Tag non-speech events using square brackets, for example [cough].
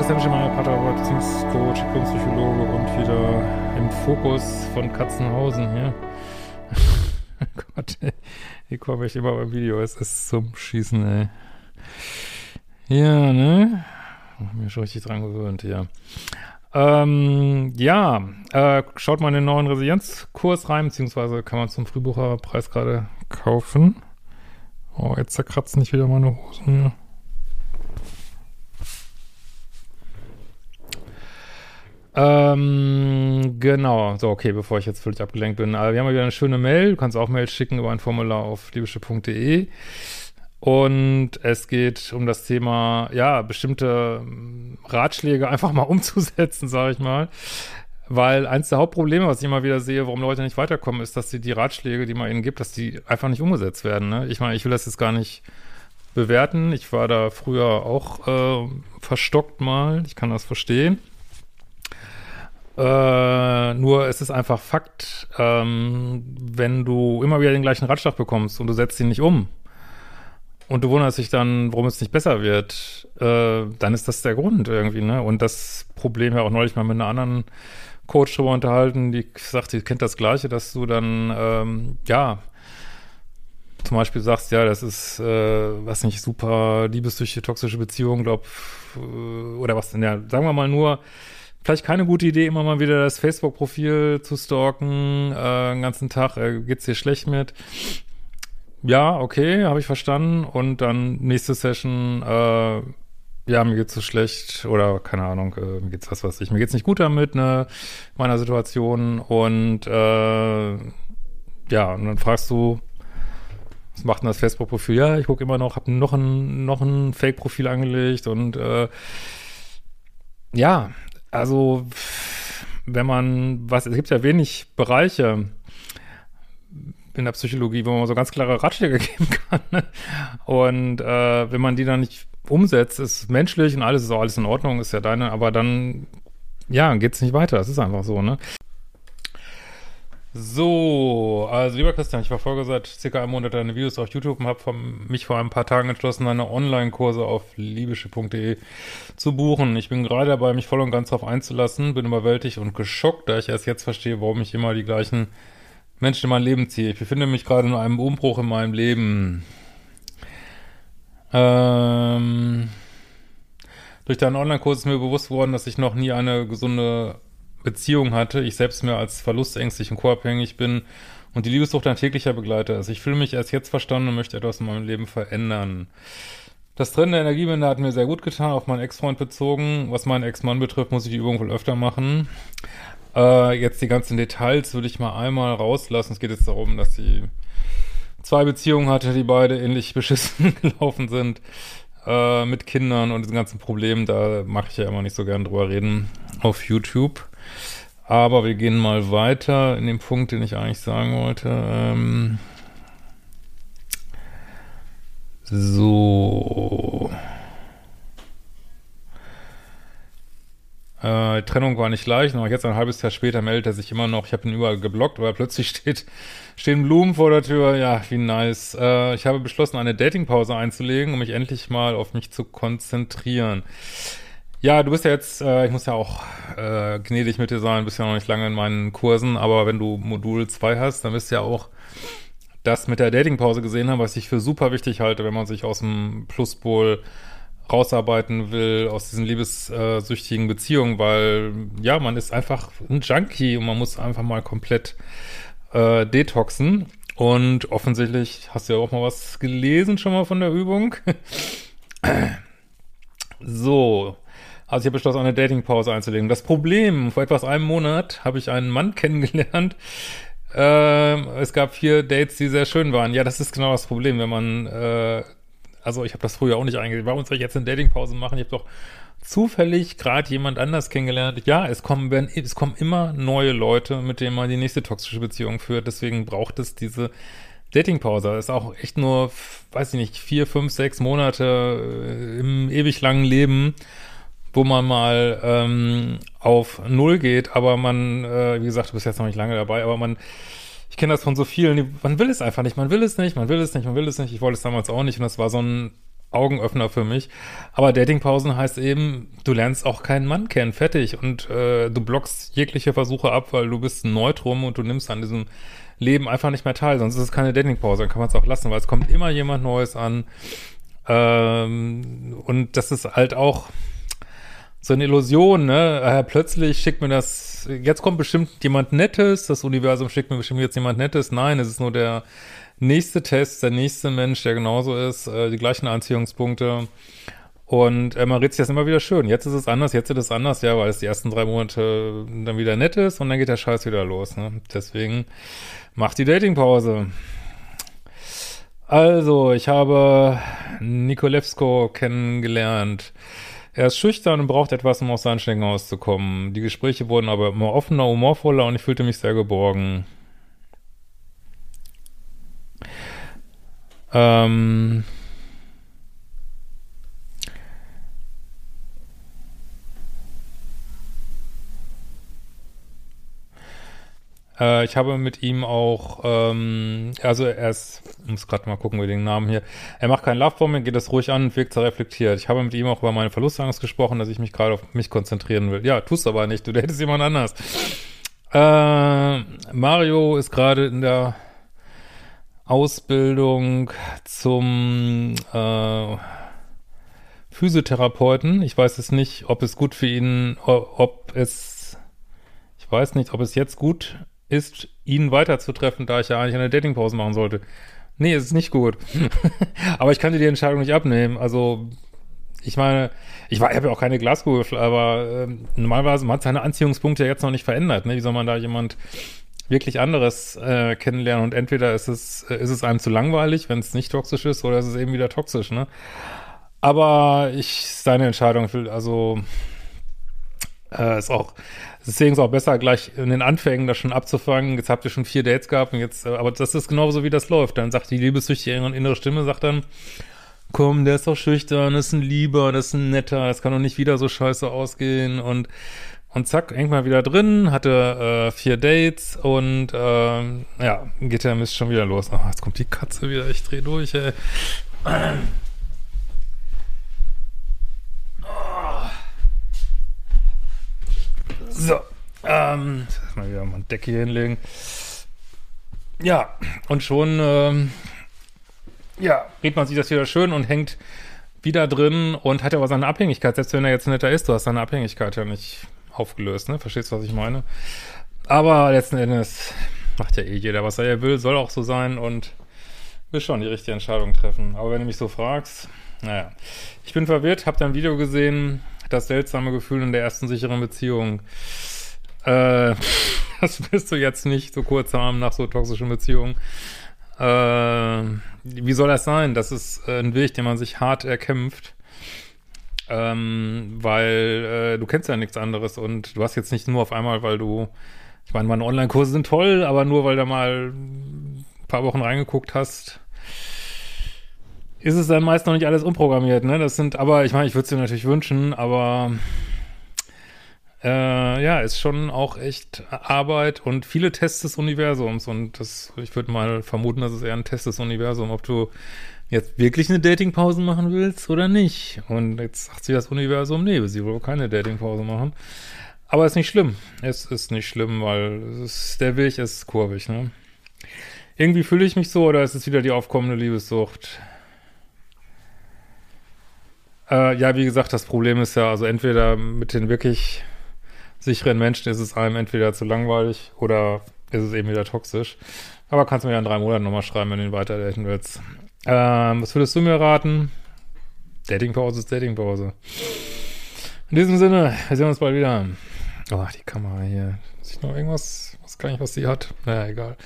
Christian Schemmer, Paartherapeut, Beziehungscoach, Diplompsychologe und wieder im Fokus von Katzenhausen hier. [laughs] Gott, ey, hier komme ich immer beim Video, es ist zum Schießen, ey. Ja, ne? Hab mir schon richtig dran gewöhnt, ja. Ähm, ja, äh, schaut mal in den neuen Resilienzkurs rein, beziehungsweise kann man zum Frühbucherpreis gerade kaufen. Oh, jetzt zerkratzen nicht wieder meine Hosen, Ähm, genau. So, okay, bevor ich jetzt völlig abgelenkt bin. Also, wir haben wieder eine schöne Mail. Du kannst auch Mail schicken über ein Formular auf liebische.de. Und es geht um das Thema, ja, bestimmte ähm, Ratschläge einfach mal [laughs] umzusetzen, sage ich mal. Weil eins der Hauptprobleme, was ich immer wieder sehe, warum Leute nicht weiterkommen, ist, dass die, die Ratschläge, die man ihnen gibt, dass die einfach nicht umgesetzt werden. Ne? Ich meine, ich will das jetzt gar nicht bewerten. Ich war da früher auch äh, verstockt mal. Ich kann das verstehen. Äh, nur es ist einfach Fakt, ähm, wenn du immer wieder den gleichen Ratschlag bekommst und du setzt ihn nicht um und du wunderst dich dann, warum es nicht besser wird, äh, dann ist das der Grund irgendwie, ne? Und das Problem ja auch neulich mal mit einer anderen Coach drüber unterhalten, die sagt, die kennt das Gleiche, dass du dann, ähm, ja, zum Beispiel sagst, ja, das ist, äh, was nicht, super liebessüchtige, toxische Beziehung, glaub, äh, oder was denn, ja, sagen wir mal nur, vielleicht keine gute Idee, immer mal wieder das Facebook-Profil zu stalken, äh, den ganzen Tag, äh, geht's dir schlecht mit? Ja, okay, habe ich verstanden. Und dann nächste Session, äh, ja, mir geht's so schlecht oder keine Ahnung, äh, mir geht's was weiß ich, mir geht's nicht gut damit, ne, meiner Situation. Und äh, ja, und dann fragst du, was macht denn das Facebook-Profil? Ja, ich gucke immer noch, habe noch ein, noch ein Fake-Profil angelegt und äh, ja, also, wenn man, was, es gibt ja wenig Bereiche in der Psychologie, wo man so ganz klare Ratschläge [laughs] geben kann. Ne? Und äh, wenn man die dann nicht umsetzt, ist menschlich und alles ist auch alles in Ordnung, ist ja deine, aber dann, ja, geht's nicht weiter. Das ist einfach so, ne? So, also lieber Christian, ich verfolge seit circa einem Monat deine Videos auf YouTube und habe mich vor ein paar Tagen entschlossen, deine Online-Kurse auf liebische.de zu buchen. Ich bin gerade dabei, mich voll und ganz darauf einzulassen, bin überwältigt und geschockt, da ich erst jetzt verstehe, warum ich immer die gleichen Menschen in mein Leben ziehe. Ich befinde mich gerade in einem Umbruch in meinem Leben. Ähm, durch deinen Online-Kurs ist mir bewusst geworden, dass ich noch nie eine gesunde Beziehung hatte, ich selbst mir als verlustängstlich und co-abhängig bin und die Liebessucht ein täglicher Begleiter ist. Ich fühle mich erst jetzt verstanden und möchte etwas in meinem Leben verändern. Das Trennen der Energiewende hat mir sehr gut getan, auf meinen Ex-Freund bezogen. Was meinen Ex-Mann betrifft, muss ich die Übung wohl öfter machen. Äh, jetzt die ganzen Details würde ich mal einmal rauslassen. Es geht jetzt darum, dass sie zwei Beziehungen hatte, die beide ähnlich [laughs] beschissen gelaufen sind. Äh, mit Kindern und diesen ganzen Problemen, da mache ich ja immer nicht so gern drüber reden auf YouTube. Aber wir gehen mal weiter in dem Punkt, den ich eigentlich sagen wollte. Ähm so. Äh, Trennung war nicht leicht, noch jetzt ein halbes Jahr später meldet er sich immer noch. Ich habe ihn überall geblockt, aber plötzlich [laughs] steht, stehen Blumen vor der Tür. Ja, wie nice. Äh, ich habe beschlossen, eine Datingpause einzulegen, um mich endlich mal auf mich zu konzentrieren. Ja, du bist ja jetzt, äh, ich muss ja auch äh, gnädig mit dir sein, bist ja noch nicht lange in meinen Kursen, aber wenn du Modul 2 hast, dann wirst du ja auch das mit der Datingpause gesehen haben, was ich für super wichtig halte, wenn man sich aus dem Pluspol rausarbeiten will, aus diesen liebessüchtigen Beziehungen, weil ja, man ist einfach ein Junkie und man muss einfach mal komplett äh, detoxen. Und offensichtlich hast du ja auch mal was gelesen schon mal von der Übung. [clears throat] so, also ich habe beschlossen, eine Datingpause einzulegen. Das Problem, vor etwas einem Monat habe ich einen Mann [laughs] kennengelernt. Ähm, es gab vier Dates, die sehr schön waren. Ja, das ist genau das Problem, wenn man, äh, also ich habe das früher auch nicht eingegangen. Warum soll ich jetzt eine Datingpause machen? Ich habe doch zufällig gerade jemand anders kennengelernt. Ja, es kommen, werden, es kommen immer neue Leute, mit denen man die nächste toxische Beziehung führt. Deswegen braucht es diese Datingpause. Ist auch echt nur, weiß ich nicht, vier, fünf, sechs Monate äh, im ewig langen Leben wo man mal ähm, auf Null geht, aber man, äh, wie gesagt, du bist jetzt noch nicht lange dabei, aber man, ich kenne das von so vielen, man will es einfach nicht, man will es nicht, man will es nicht, man will es nicht. Ich wollte es damals auch nicht und das war so ein Augenöffner für mich. Aber Datingpausen heißt eben, du lernst auch keinen Mann kennen, fertig. Und äh, du blockst jegliche Versuche ab, weil du bist ein Neutrum und du nimmst an diesem Leben einfach nicht mehr teil. Sonst ist es keine Datingpause, dann kann man es auch lassen, weil es kommt immer jemand Neues an. Ähm, und das ist halt auch so eine Illusion, ne? Äh, plötzlich schickt mir das, jetzt kommt bestimmt jemand Nettes, das Universum schickt mir bestimmt jetzt jemand Nettes. Nein, es ist nur der nächste Test, der nächste Mensch, der genauso ist, äh, die gleichen Anziehungspunkte. Und äh, man redet sich das immer wieder schön. Jetzt ist es anders, jetzt ist es anders, ja, weil es die ersten drei Monate dann wieder nett ist und dann geht der Scheiß wieder los. Ne? Deswegen macht die Datingpause. Also, ich habe Nikolewsko kennengelernt. Er ist schüchtern und braucht etwas, um aus seinen Schnecken auszukommen. Die Gespräche wurden aber immer offener, humorvoller und ich fühlte mich sehr geborgen. Ähm äh, ich habe mit ihm auch, ähm, also er ist, muss gerade mal gucken, wie den Namen hier. Er macht keinen Love Bombing, geht das ruhig an und wirkt sehr reflektiert. Ich habe mit ihm auch über meine Verlustangst gesprochen, dass ich mich gerade auf mich konzentrieren will. Ja, tust aber nicht, du hättest jemand anders. Äh, Mario ist gerade in der Ausbildung zum äh, Physiotherapeuten. Ich weiß es nicht, ob es gut für ihn, ob es, ich weiß nicht, ob es jetzt gut ist, ihn weiterzutreffen, da ich ja eigentlich eine Datingpause machen sollte. Nee, es ist nicht gut. [laughs] aber ich kann dir die Entscheidung nicht abnehmen. Also, ich meine, ich, ich habe ja auch keine Glaskugel, aber äh, normalerweise man hat seine Anziehungspunkte ja jetzt noch nicht verändert. Ne? Wie soll man da jemand wirklich anderes äh, kennenlernen und entweder ist es, äh, ist es einem zu langweilig, wenn es nicht toxisch ist, oder ist es eben wieder toxisch, ne? Aber ich, seine Entscheidung, also äh, ist auch, deswegen ist auch besser, gleich in den Anfängen das schon abzufangen. Jetzt habt ihr schon vier Dates gehabt und jetzt, äh, aber das ist genauso, wie das läuft. Dann sagt die liebessüchtige innere Stimme, sagt dann, komm, der ist doch schüchtern, das ist ein Lieber, das ist ein Netter, das kann doch nicht wieder so scheiße ausgehen und und zack, irgendwann wieder drin, hatte äh, vier Dates und ähm, ja, geht der Mist schon wieder los. Oh, jetzt kommt die Katze wieder, ich dreh durch, ey. So, ähm, mal wieder mal ein Deck hier hinlegen. Ja, und schon, ähm, ja, redet man sich das wieder schön und hängt wieder drin und hat aber seine Abhängigkeit, selbst wenn er jetzt netter ist, du hast seine Abhängigkeit ja nicht aufgelöst, ne? Verstehst du, was ich meine? Aber letzten Endes macht ja eh jeder, was er will, soll auch so sein und will schon die richtige Entscheidung treffen. Aber wenn du mich so fragst, naja. Ich bin verwirrt, hab dein Video gesehen, das seltsame Gefühl in der ersten sicheren Beziehung. Äh, [laughs] das bist du jetzt nicht so kurzarm nach so toxischen Beziehungen. Äh, wie soll das sein? Das ist ein Weg, den man sich hart erkämpft ähm, weil äh, du kennst ja nichts anderes und du hast jetzt nicht nur auf einmal, weil du, ich meine, meine Online-Kurse sind toll, aber nur weil du mal ein paar Wochen reingeguckt hast, ist es dann meist noch nicht alles umprogrammiert, ne? Das sind, aber ich meine, ich würde es dir natürlich wünschen, aber äh, ja, ist schon auch echt Arbeit und viele Tests des Universums und das, ich würde mal vermuten, das ist eher ein Test des Universums, ob du jetzt wirklich eine Datingpause machen willst oder nicht. Und jetzt sagt sich das Universum, nee, sie will keine Datingpause machen. Aber ist nicht schlimm. Es ist nicht schlimm, weil ist, der Weg ist kurvig, ne? Irgendwie fühle ich mich so oder ist es wieder die aufkommende Liebessucht? Äh, ja, wie gesagt, das Problem ist ja, also entweder mit den wirklich sicheren Menschen ist es einem entweder zu langweilig oder ist es eben wieder toxisch. Aber kannst du mir ja in drei Monaten nochmal schreiben, wenn du ihn weiterdaten willst. Ähm, was würdest du mir raten? Datingpause ist Datingpause. In diesem Sinne, wir sehen uns bald wieder. Oh, die Kamera hier. Ist noch irgendwas? Ich weiß gar nicht, was sie hat. Naja, egal.